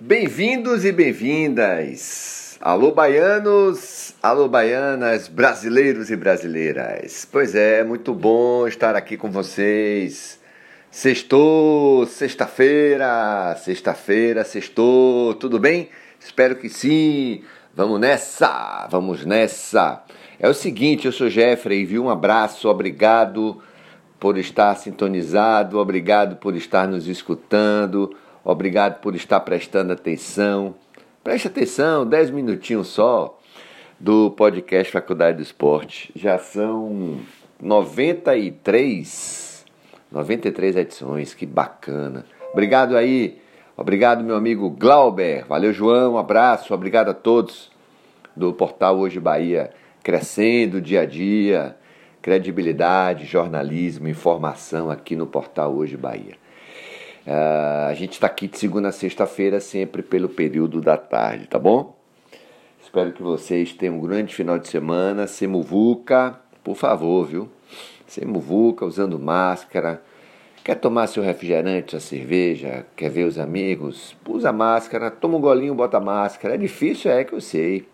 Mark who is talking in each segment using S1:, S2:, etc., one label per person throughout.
S1: Bem-vindos e bem-vindas! Alô, baianos, alô, baianas, brasileiros e brasileiras. Pois é, muito bom estar aqui com vocês. Sextou, sexta-feira, sexta-feira, sextou, tudo bem? Espero que sim. Vamos nessa, vamos nessa. É o seguinte, eu sou Jeffrey, viu? Um abraço, obrigado por estar sintonizado, obrigado por estar nos escutando. Obrigado por estar prestando atenção. Preste atenção, 10 minutinhos só do podcast Faculdade do Esporte. Já são 93, 93 edições, que bacana. Obrigado aí, obrigado meu amigo Glauber. Valeu, João, um abraço, obrigado a todos do portal Hoje Bahia, crescendo dia a dia, credibilidade, jornalismo, informação aqui no portal Hoje Bahia. Uh, a gente está aqui de segunda a sexta-feira, sempre pelo período da tarde, tá bom? Espero que vocês tenham um grande final de semana. Semuvuca, por favor, viu? Semuvuca, usando máscara. Quer tomar seu refrigerante, sua cerveja? Quer ver os amigos? Usa máscara, toma um golinho, bota máscara. É difícil, é que eu sei.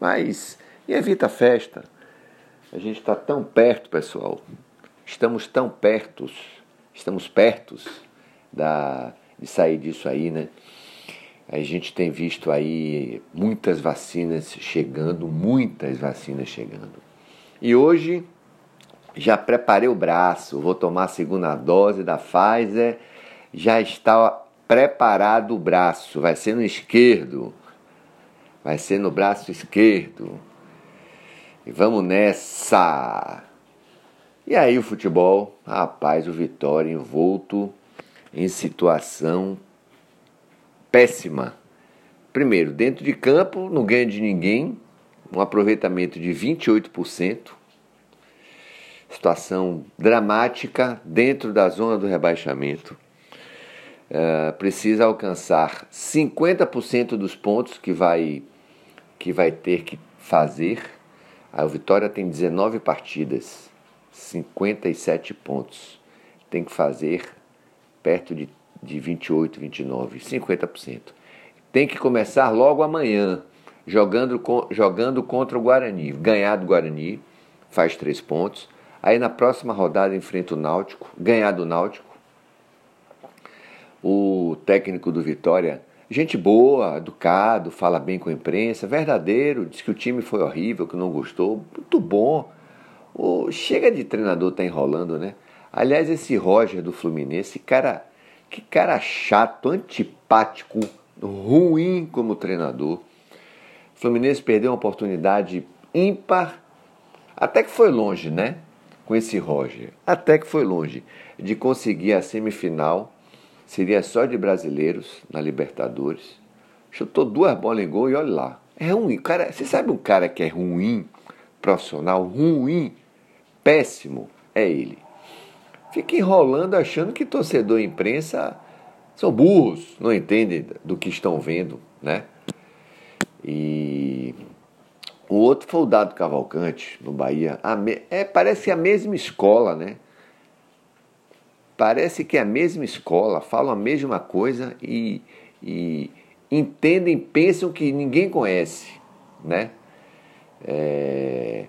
S1: Mas e evita a festa. A gente está tão perto, pessoal. Estamos tão pertos. Estamos pertos da, de sair disso aí, né? A gente tem visto aí muitas vacinas chegando, muitas vacinas chegando. E hoje já preparei o braço, vou tomar a segunda dose da Pfizer, já está preparado o braço, vai ser no esquerdo, vai ser no braço esquerdo. E vamos nessa! E aí o futebol, rapaz, o Vitória envolto em situação péssima. Primeiro, dentro de campo, não ganha de ninguém, um aproveitamento de 28%. Situação dramática dentro da zona do rebaixamento. Uh, precisa alcançar 50% dos pontos que vai, que vai ter que fazer. A Vitória tem 19 partidas, 57 pontos. Tem que fazer perto de, de 28, 29, 50%. Tem que começar logo amanhã, jogando, jogando contra o Guarani. Ganhar do Guarani, faz três pontos. Aí na próxima rodada enfrenta o Náutico, ganhar do Náutico. O técnico do Vitória, gente boa, educado, fala bem com a imprensa, verdadeiro, diz que o time foi horrível, que não gostou, muito bom. O, chega de treinador tá enrolando, né? Aliás, esse Roger do Fluminense, cara, que cara chato, antipático, ruim como treinador. O Fluminense perdeu uma oportunidade ímpar, até que foi longe, né? Com esse Roger, até que foi longe de conseguir a semifinal. Seria só de brasileiros na Libertadores. Chutou duas bolas em gol e olha lá. É ruim. Cara, você sabe um cara que é ruim, profissional, ruim, péssimo? É ele fica enrolando achando que torcedor e imprensa são burros, não entendem do que estão vendo, né? E o outro foi o Dado Cavalcante, no Bahia. Me... É, parece a mesma escola, né? Parece que é a mesma escola, falam a mesma coisa e, e entendem, pensam que ninguém conhece, né? É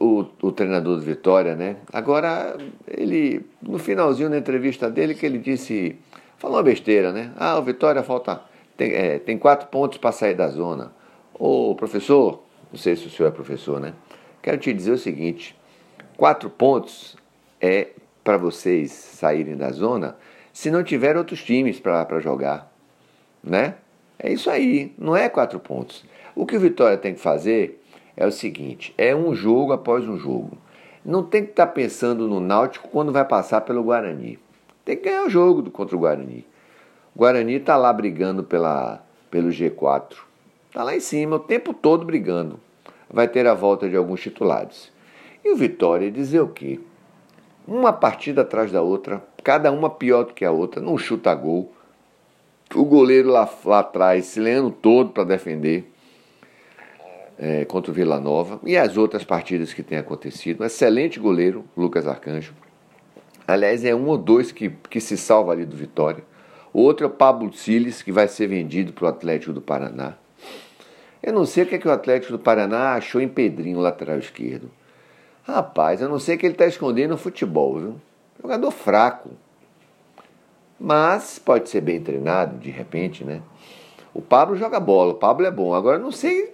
S1: o, o treinador do Vitória, né? Agora, ele, no finalzinho da entrevista dele, que ele disse, falou uma besteira, né? Ah, o Vitória falta, tem, é, tem quatro pontos para sair da zona. Ô, professor, não sei se o senhor é professor, né? Quero te dizer o seguinte, quatro pontos é para vocês saírem da zona se não tiver outros times para jogar, né? É isso aí, não é quatro pontos. O que o Vitória tem que fazer é o seguinte: é um jogo após um jogo. Não tem que estar tá pensando no Náutico quando vai passar pelo Guarani. Tem que ganhar o jogo contra o Guarani. O Guarani está lá brigando pela, pelo G4. Está lá em cima o tempo todo brigando. Vai ter a volta de alguns titulares. E o Vitória dizer o quê? Uma partida atrás da outra, cada uma pior do que a outra, não chuta gol. O goleiro lá, lá atrás se lendo todo para defender é, contra o Vila Nova e as outras partidas que têm acontecido. Um excelente goleiro, Lucas Arcanjo. Aliás, é um ou dois que, que se salva ali do Vitória. outro é o Pablo Siles, que vai ser vendido para o Atlético do Paraná. Eu não sei o que, é que o Atlético do Paraná achou em Pedrinho, lateral esquerdo. Rapaz, eu não sei o que ele está escondendo no futebol, viu? Jogador fraco. Mas pode ser bem treinado, de repente, né? O Pablo joga bola, o Pablo é bom. Agora, não sei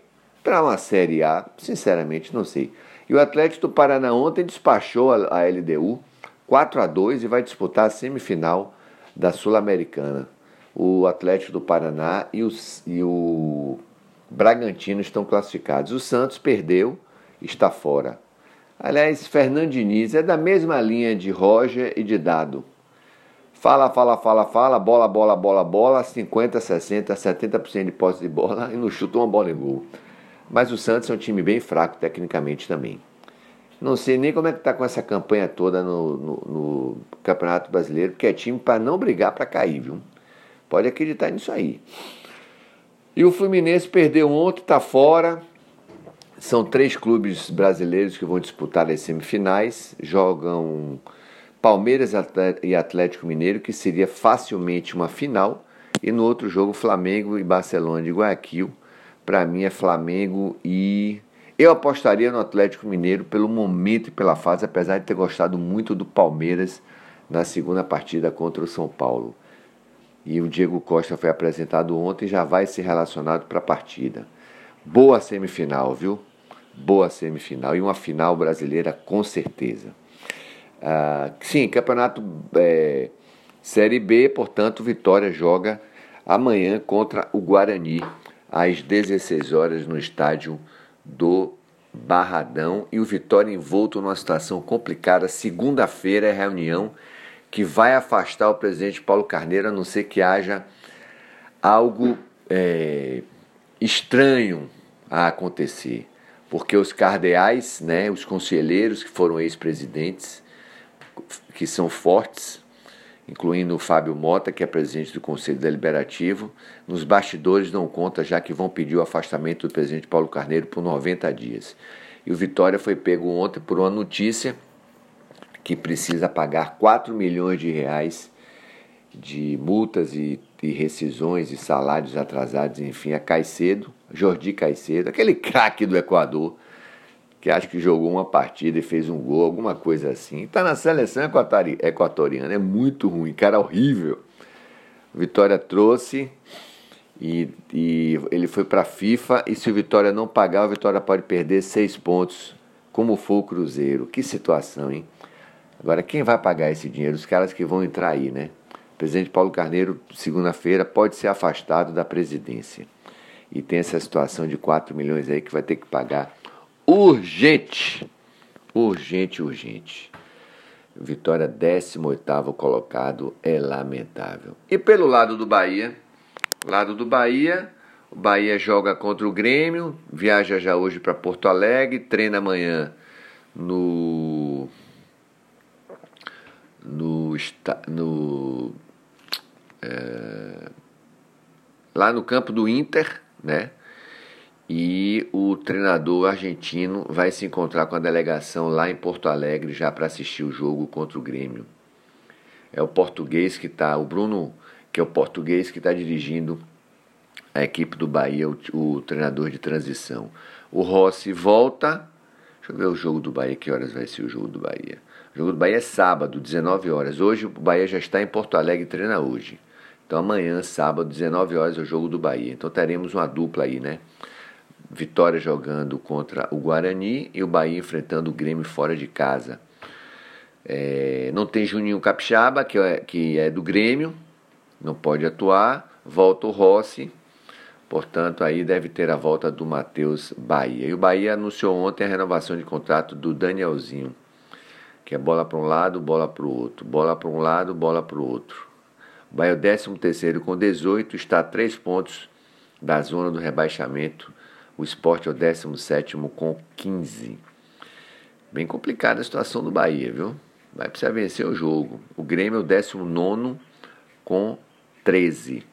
S1: para uma Série A, sinceramente, não sei. E o Atlético do Paraná ontem despachou a LDU 4 a 2 e vai disputar a semifinal da Sul-Americana. O Atlético do Paraná e, os, e o Bragantino estão classificados. O Santos perdeu, está fora. Aliás, Fernando Diniz é da mesma linha de Roger e de Dado. Fala, fala, fala, fala, bola, bola, bola, bola, 50, 60, 70% de posse de bola e não chuta uma bola em gol. Mas o Santos é um time bem fraco tecnicamente também. Não sei nem como é que está com essa campanha toda no, no, no Campeonato Brasileiro, porque é time para não brigar para cair, viu? Pode acreditar nisso aí. E o Fluminense perdeu ontem, está fora. São três clubes brasileiros que vão disputar as semifinais. Jogam Palmeiras e Atlético Mineiro, que seria facilmente uma final. E no outro jogo, Flamengo e Barcelona de Guayaquil. Para mim é Flamengo e. Eu apostaria no Atlético Mineiro pelo momento e pela fase, apesar de ter gostado muito do Palmeiras na segunda partida contra o São Paulo. E o Diego Costa foi apresentado ontem e já vai ser relacionado para a partida. Boa semifinal, viu? Boa semifinal e uma final brasileira com certeza. Ah, sim, campeonato é, Série B, portanto, Vitória joga amanhã contra o Guarani, às 16 horas, no estádio do Barradão. E o Vitória envolto numa situação complicada. Segunda-feira é reunião que vai afastar o presidente Paulo Carneiro, a não ser que haja algo é, estranho a acontecer. Porque os cardeais, né, os conselheiros que foram ex-presidentes, que são fortes, incluindo o Fábio Mota, que é presidente do Conselho Deliberativo, nos bastidores dão conta já que vão pedir o afastamento do presidente Paulo Carneiro por 90 dias. E o Vitória foi pego ontem por uma notícia que precisa pagar 4 milhões de reais de multas e, e rescisões e salários atrasados, enfim, a Caicedo, Jordi Caicedo, aquele craque do Equador, que acho que jogou uma partida e fez um gol, alguma coisa assim. Está na seleção equatoriana, é muito ruim, cara horrível. Vitória trouxe e, e ele foi para a FIFA e se o Vitória não pagar, o Vitória pode perder seis pontos, como foi o Cruzeiro. Que situação, hein? Agora, quem vai pagar esse dinheiro? Os caras que vão entrar aí, né? O presidente Paulo Carneiro, segunda-feira, pode ser afastado da presidência. E tem essa situação de 4 milhões aí que vai ter que pagar urgente. Urgente, urgente. Vitória 18 colocado é lamentável. E pelo lado do Bahia, lado do Bahia, o Bahia joga contra o Grêmio, viaja já hoje para Porto Alegre, treina amanhã no no, no é, lá no campo do Inter, né? E o treinador argentino vai se encontrar com a delegação lá em Porto Alegre já para assistir o jogo contra o Grêmio. É o português que está, o Bruno, que é o português que está dirigindo a equipe do Bahia, o, o, treinador de transição. O Rossi volta. Deixa eu ver o jogo do Bahia, que horas vai ser o jogo do Bahia. O jogo do Bahia é sábado, 19 horas. Hoje o Bahia já está em Porto Alegre e treina hoje. Então amanhã, sábado, 19 horas, é o jogo do Bahia. Então teremos uma dupla aí, né? Vitória jogando contra o Guarani e o Bahia enfrentando o Grêmio fora de casa. É, não tem Juninho Capixaba, que é, que é do Grêmio, não pode atuar. Volta o Rossi, portanto, aí deve ter a volta do Matheus Bahia. E o Bahia anunciou ontem a renovação de contrato do Danielzinho, que é bola para um lado, bola para o outro, bola para um lado, bola para o outro. O Bahia, 13 terceiro com 18, está a 3 pontos da zona do rebaixamento o esporte é o 17 com 15. Bem complicada a situação do Bahia, viu? Vai precisar vencer o jogo. O Grêmio é o 19 com 13.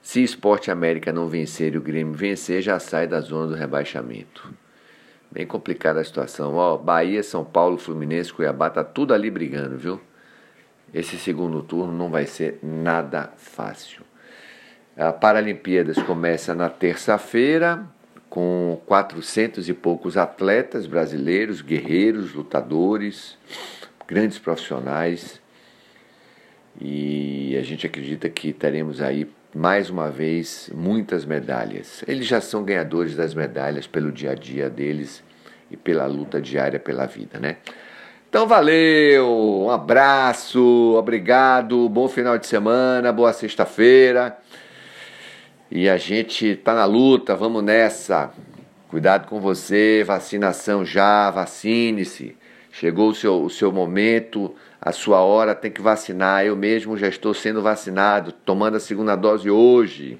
S1: Se Esporte América não vencer e o Grêmio vencer, já sai da zona do rebaixamento. Bem complicada a situação. Ó, Bahia, São Paulo, Fluminense, Cuiabá, tá tudo ali brigando, viu? esse segundo turno não vai ser nada fácil. A Paralimpíadas começa na terça-feira, com 400 e poucos atletas brasileiros, guerreiros, lutadores, grandes profissionais. E a gente acredita que teremos aí mais uma vez muitas medalhas. Eles já são ganhadores das medalhas pelo dia a dia deles e pela luta diária pela vida, né? Então valeu, um abraço, obrigado, bom final de semana, boa sexta-feira. E a gente tá na luta, vamos nessa. Cuidado com você, vacinação já, vacine-se. Chegou o seu, o seu momento, a sua hora, tem que vacinar. Eu mesmo já estou sendo vacinado, tomando a segunda dose hoje.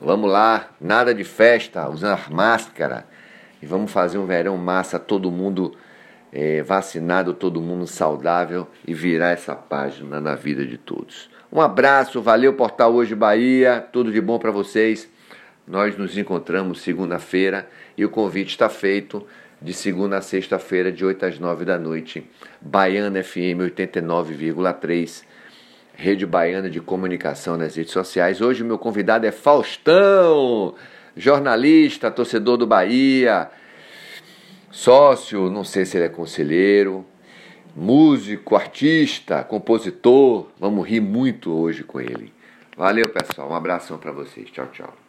S1: Vamos lá, nada de festa, usar máscara. E vamos fazer um verão massa, todo mundo é, vacinado, todo mundo saudável e virar essa página na vida de todos. Um abraço, valeu Portal Hoje Bahia, tudo de bom para vocês. Nós nos encontramos segunda-feira e o convite está feito de segunda a sexta-feira, de 8 às 9 da noite. Baiana FM 89,3, Rede Baiana de Comunicação nas redes sociais. Hoje o meu convidado é Faustão, jornalista, torcedor do Bahia sócio, não sei se ele é conselheiro, músico, artista, compositor. Vamos rir muito hoje com ele. Valeu, pessoal. Um abração para vocês. Tchau, tchau.